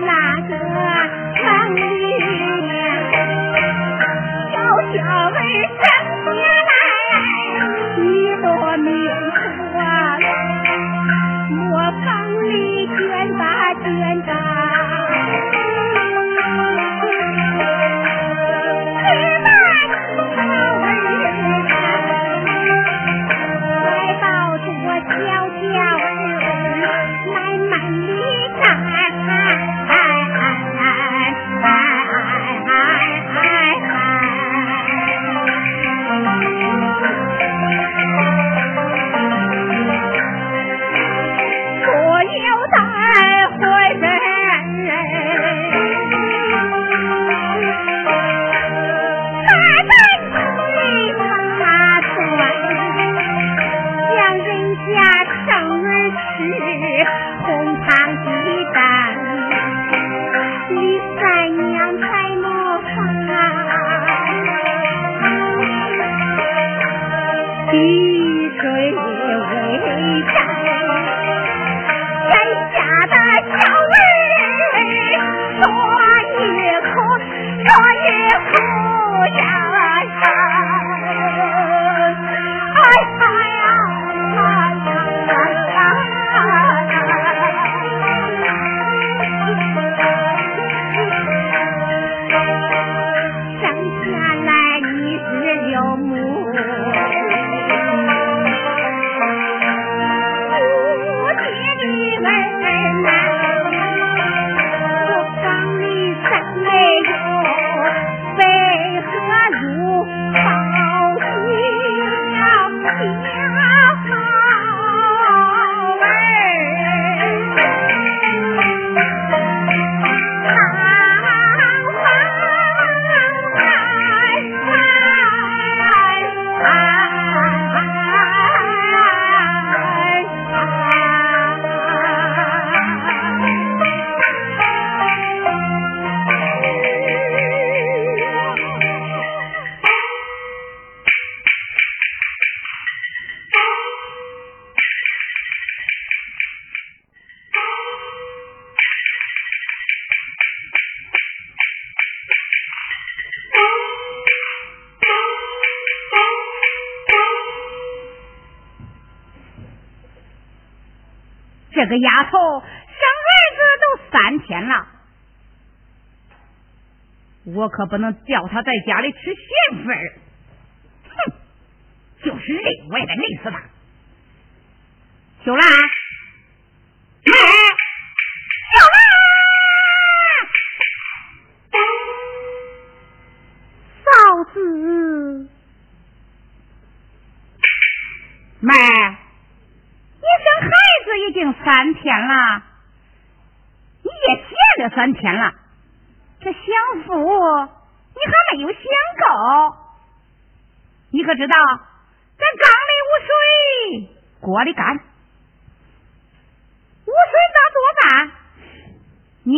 那个城里个丫头生儿子都三天了，我可不能叫她在家里吃闲饭哼，就是累我也得累死她。秀兰，哎，秀兰，嫂子，妹。已经三天了，你也闲了三天了，这享福你还没有享够。你可知道，咱缸里无水，锅里干，无水咋做饭？你，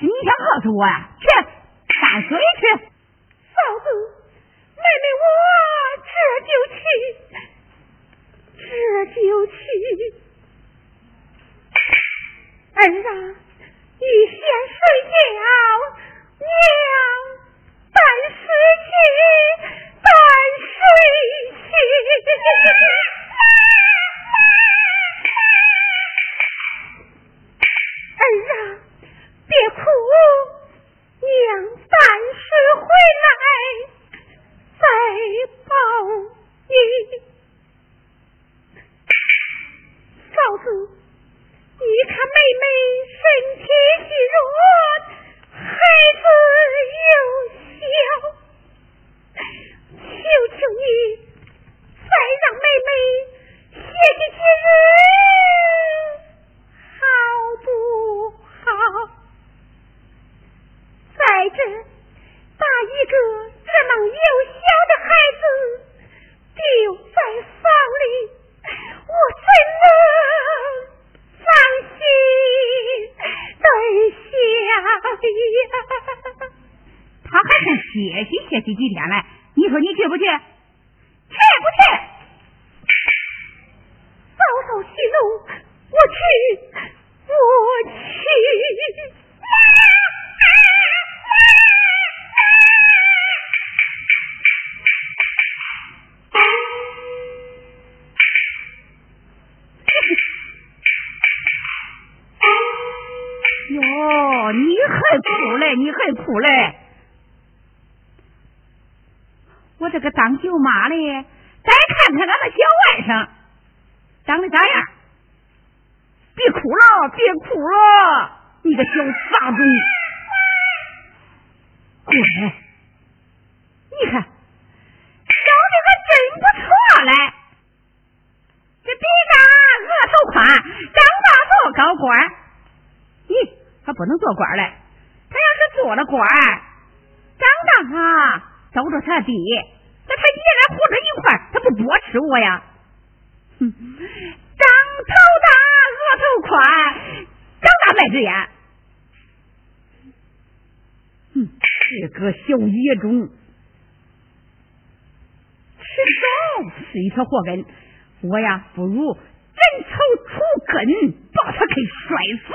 你想告诉我呀？去担水去。嫂子，妹妹我这就去。这就去，儿啊，你先睡觉，娘担水去，担水去。儿啊，别哭，娘担水回来再抱你。嫂子，你看妹妹身体虚弱，孩子又小，求求你再让妹妹歇几日，好不好？再者，把一个这么幼小的孩子丢在房里。我怎能放心对下呀？他还是歇息歇息几天嘞？舅妈的，再看看俺们小外甥长得咋样？别哭了，别哭了，你个小傻子！滚，你看，长得还真不错嘞，这鼻大，额头宽，长大做高官。咦？他不能做官嘞，他要是做了官，长大啊，都着他爹，那他爷俩糊在一块他不多吃我呀？哼，长头大，额头宽，长大卖只眼。哼，这个小野种，吃啥是一条祸根。我呀，不如斩草除根，把他给摔死。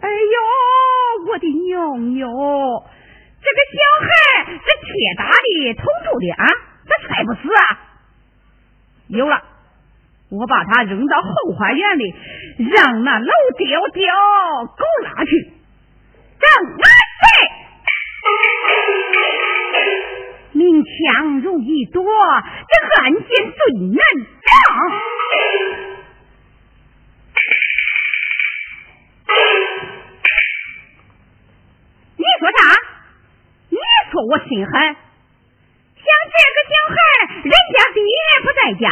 哎呦，我的娘哟！这个小孩是铁打的，铜铸的啊，他摔不死啊？有了，我把他扔到后花园里，让那老刁刁狗拉去，让拿去。明枪容易躲，这暗箭最难挡。你说啥？你说我心狠？像这个小孩，人家爹不在家，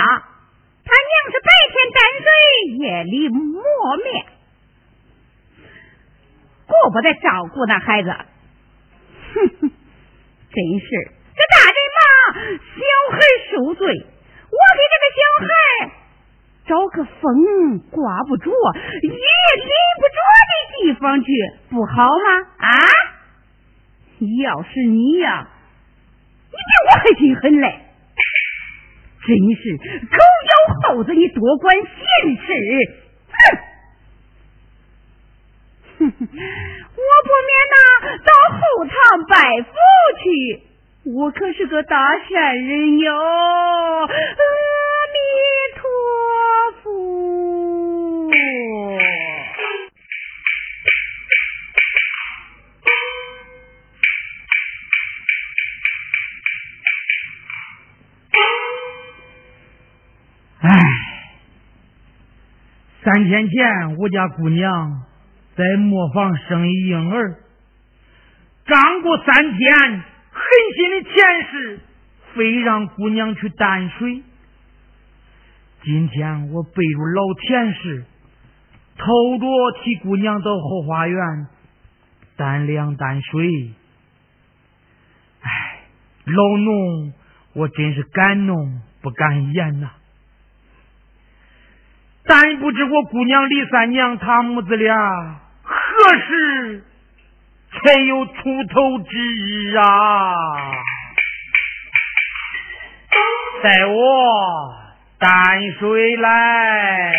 是白天担水，夜里磨面，顾不得照顾那孩子。哼哼，真是这大人嘛，小孩受罪，我给这个小孩找个风刮不着、雨淋不着的地方去，不好吗？啊？要是你呀，你比我还心狠嘞！真是狗咬猴子，你多管闲事！哼！哼哼，我不免呐到后堂拜佛去，我可是个大善人哟！三天前我家姑娘在磨坊生一婴儿，刚过三天，狠心的前世非让姑娘去担水。今天我背着老田氏，偷着替姑娘到后花园担两担水。唉，老农，我真是敢怒不敢言呐。但不知我姑娘李三娘她母子俩何时才有出头之日啊？待我担水来。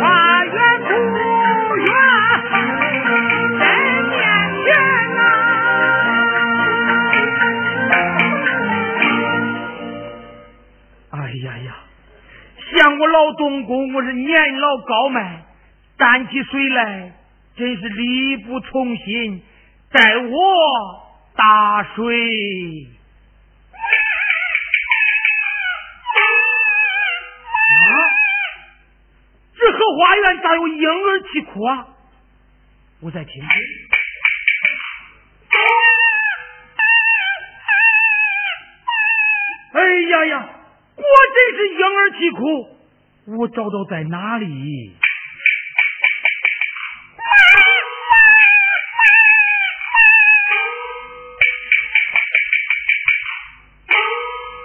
花园土园真面前呐哎呀呀像我老东公我是年老高迈担起水来真是力不从心带我打水花园咋有婴儿啼哭啊？我在听。哎呀呀，果真是婴儿啼哭。我找到在哪里？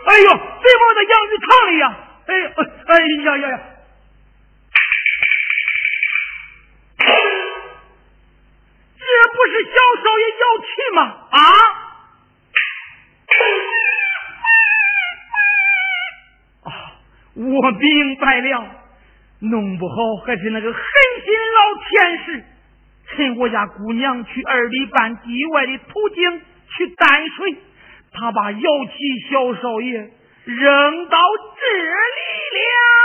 哎呦，谁往那养鱼塘里呀？哎哎哎呀呀呀！小少爷要气吗？啊！我明白了，弄不好还是那个狠心老天使，趁我家姑娘去二里半地外的途径去淡水，他把妖气小少爷扔到这里了。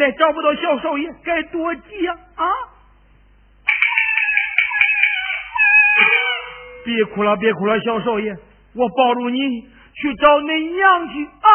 来找不到小少爷，该多急呀！啊！别哭了，别哭了，小少爷，我抱住你去找恁娘去啊！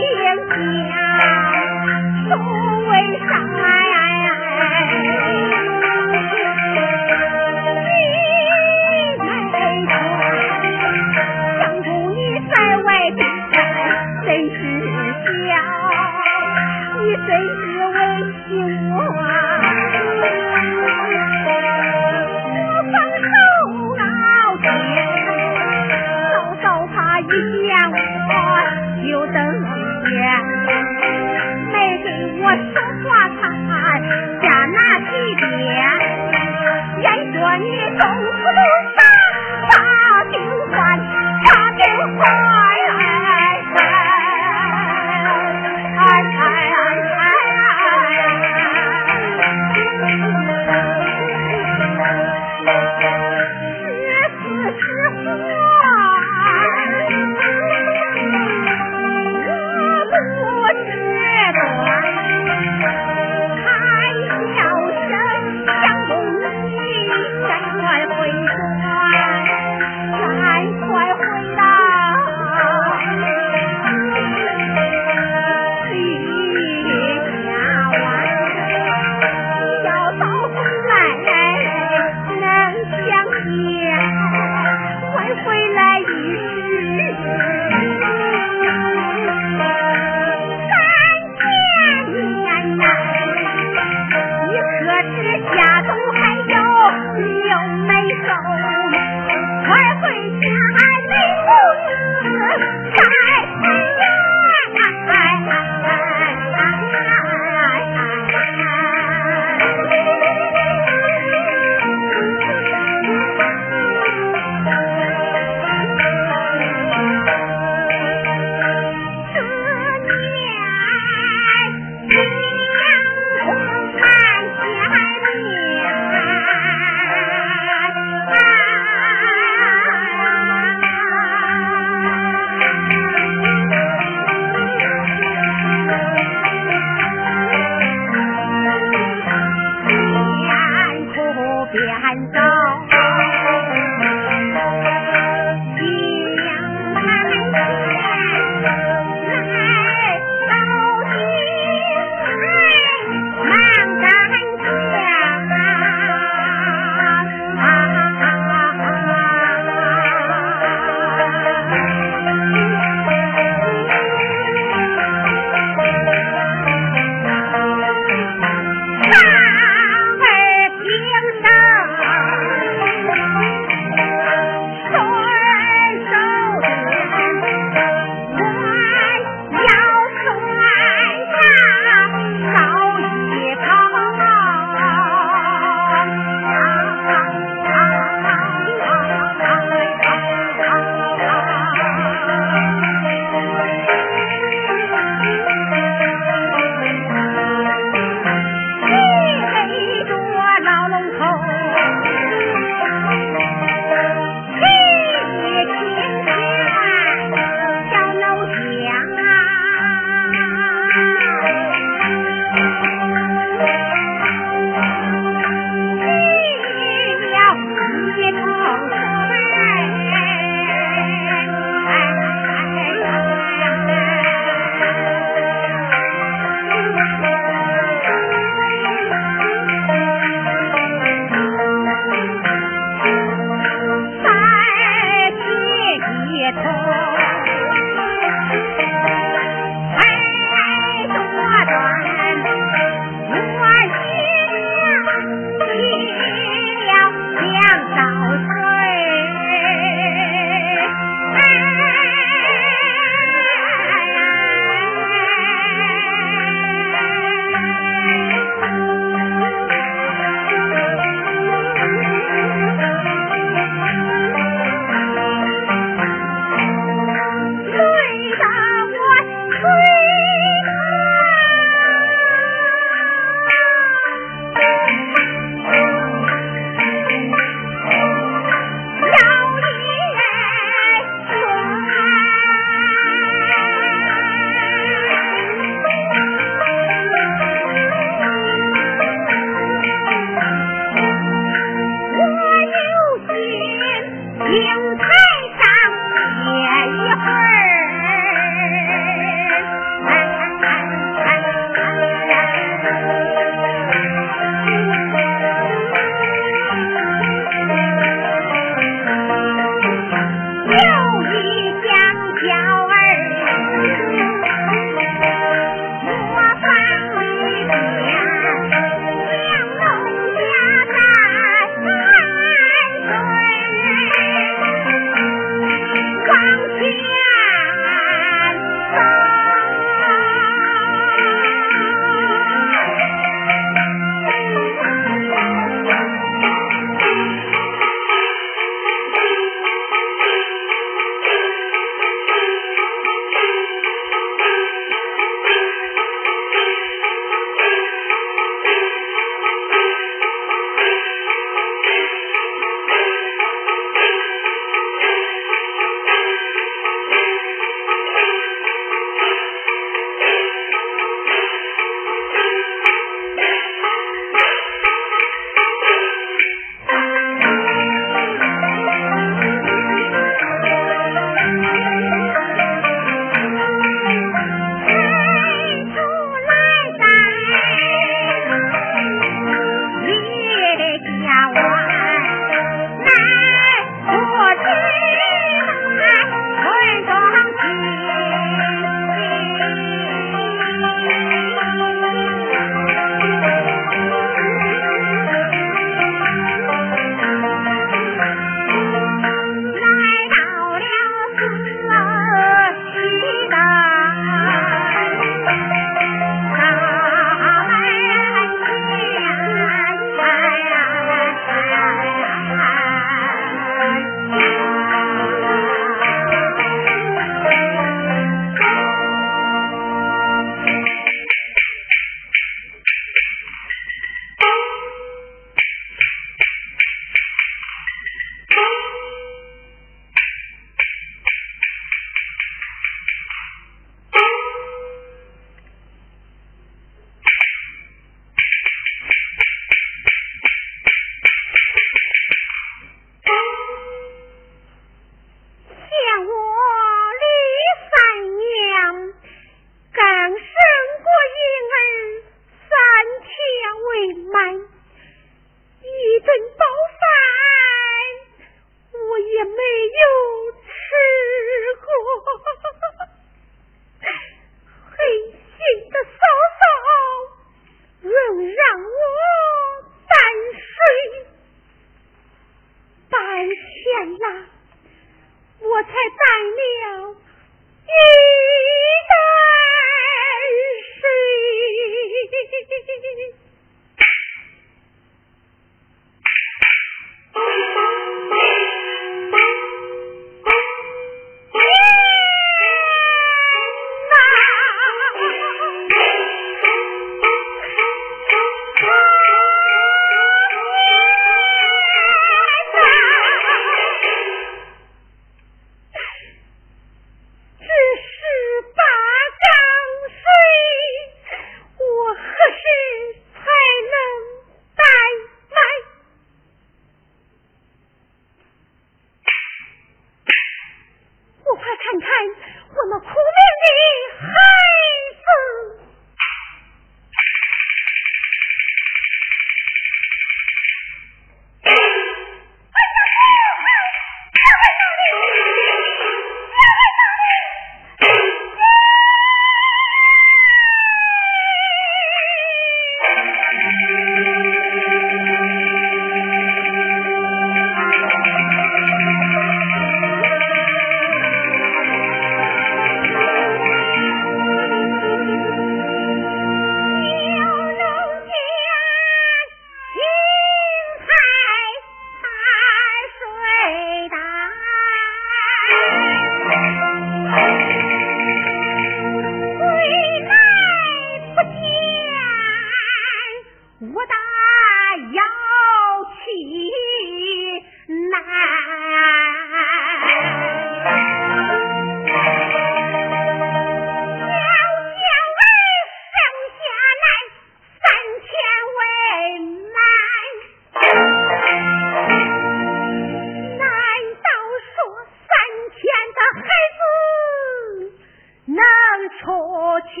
出去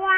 玩。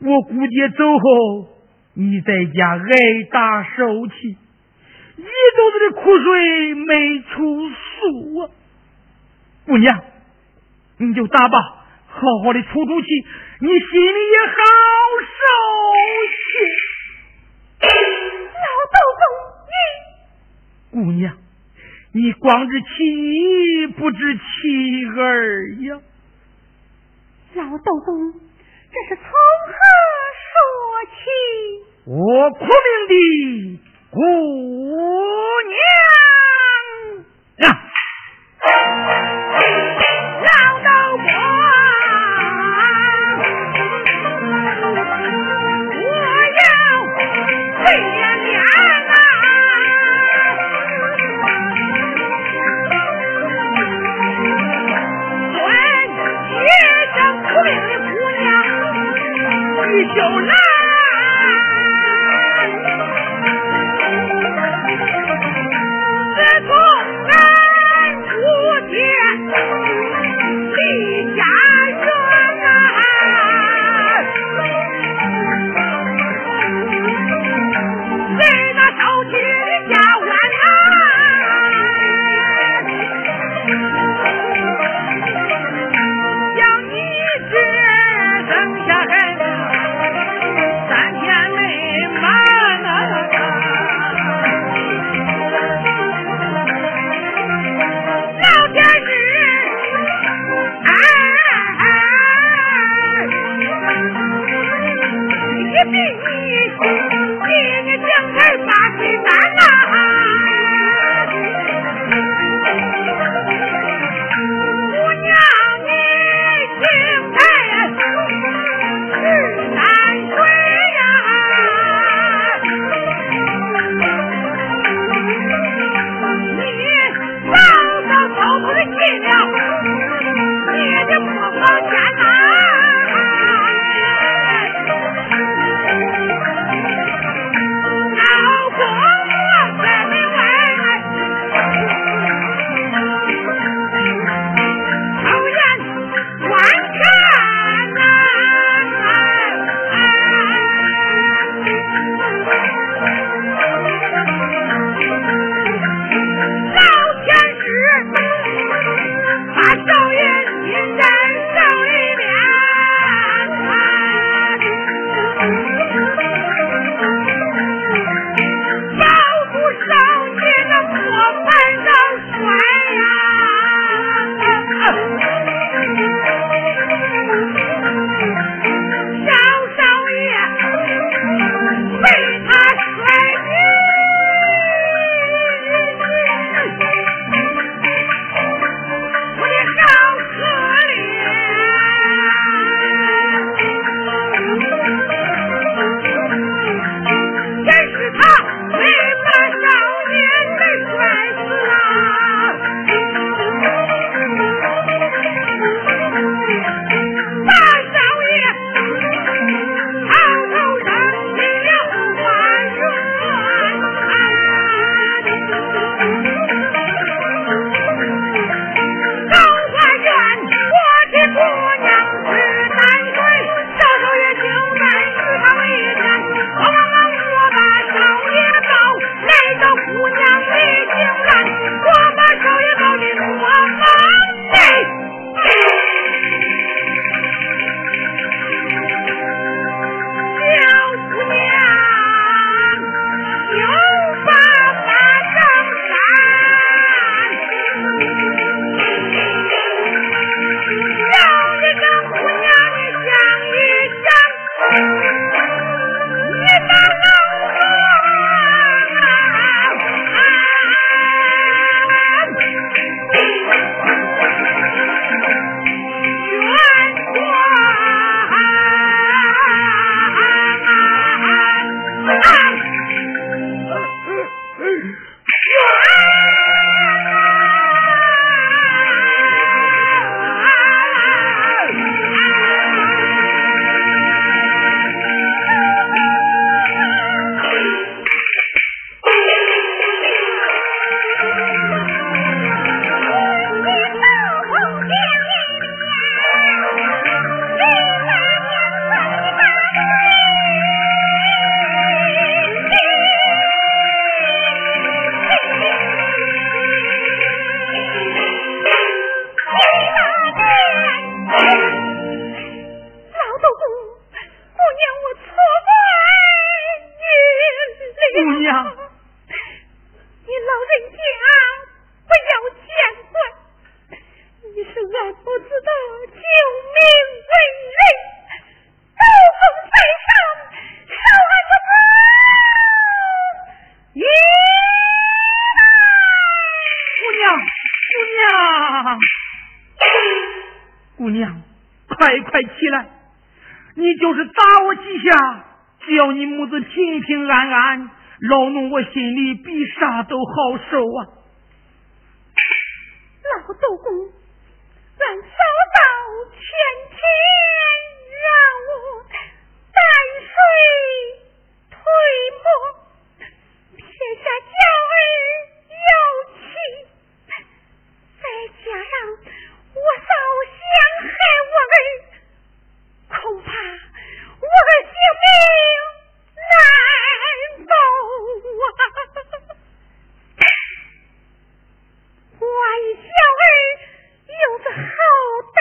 我姑爹走后，你在家挨打受气，一肚子的苦水没处诉啊！姑娘，你就打吧，好好的出出气，你心里也好受些。老豆公，你姑娘，你光知妻不知妻儿呀！老豆公。这是从何说起？我苦命的姑娘只要你母子平平安安，老奴我心里比啥都好受啊！老豆公，俺嫂嫂天天让我担水推磨，撇下娇儿又气，再加上我嫂想害我儿。恐怕我的性命难保啊！我一小儿有着好歹，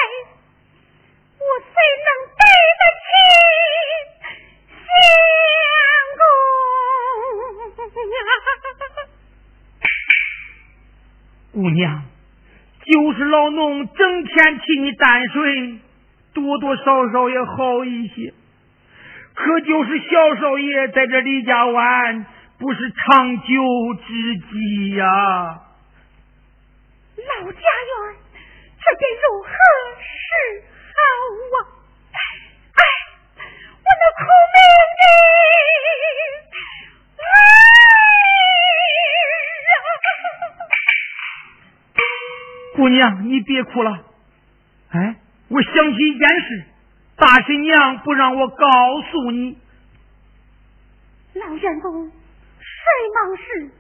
我怎能对得起相公啊？姑娘，整天替你担水。多多少少也好一些，可就是小少爷在这李家湾不是长久之计呀。老家园，这该如何姑娘，你别哭了，哎。我想起一件事，大神娘不让我告诉你。老员工，谁忙事？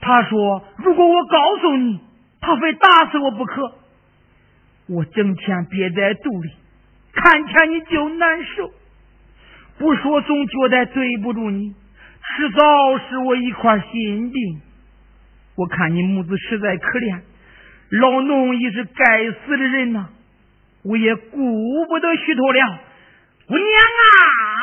他说：“如果我告诉你，他非打死我不可。”我整天憋在肚里，看见你就难受。不说总觉得对不住你，迟早是我一块心病。我看你母子实在可怜，老农也是该死的人呐。我也顾不得虚脱了，姑娘啊！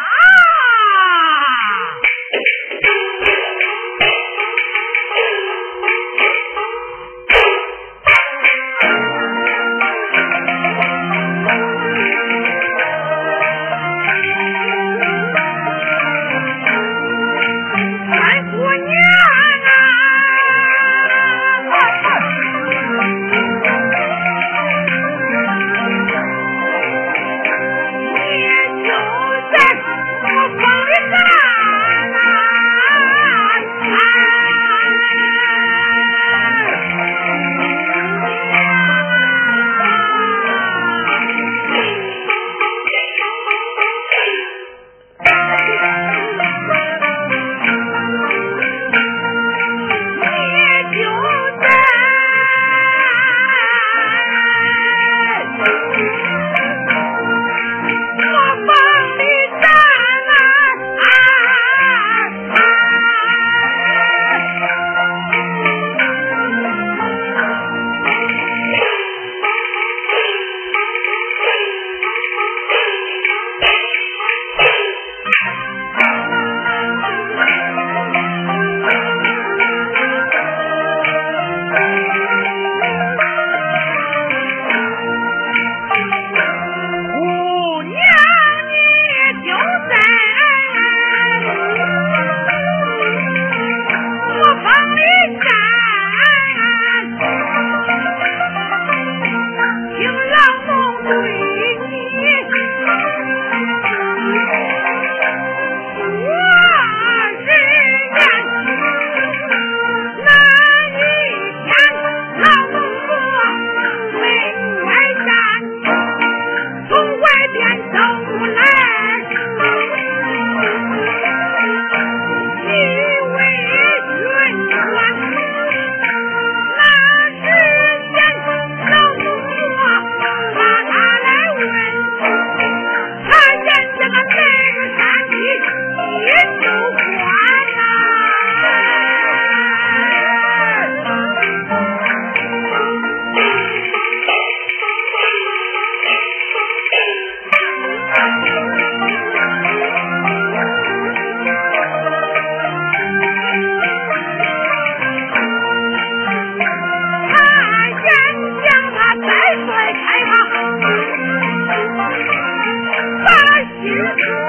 you.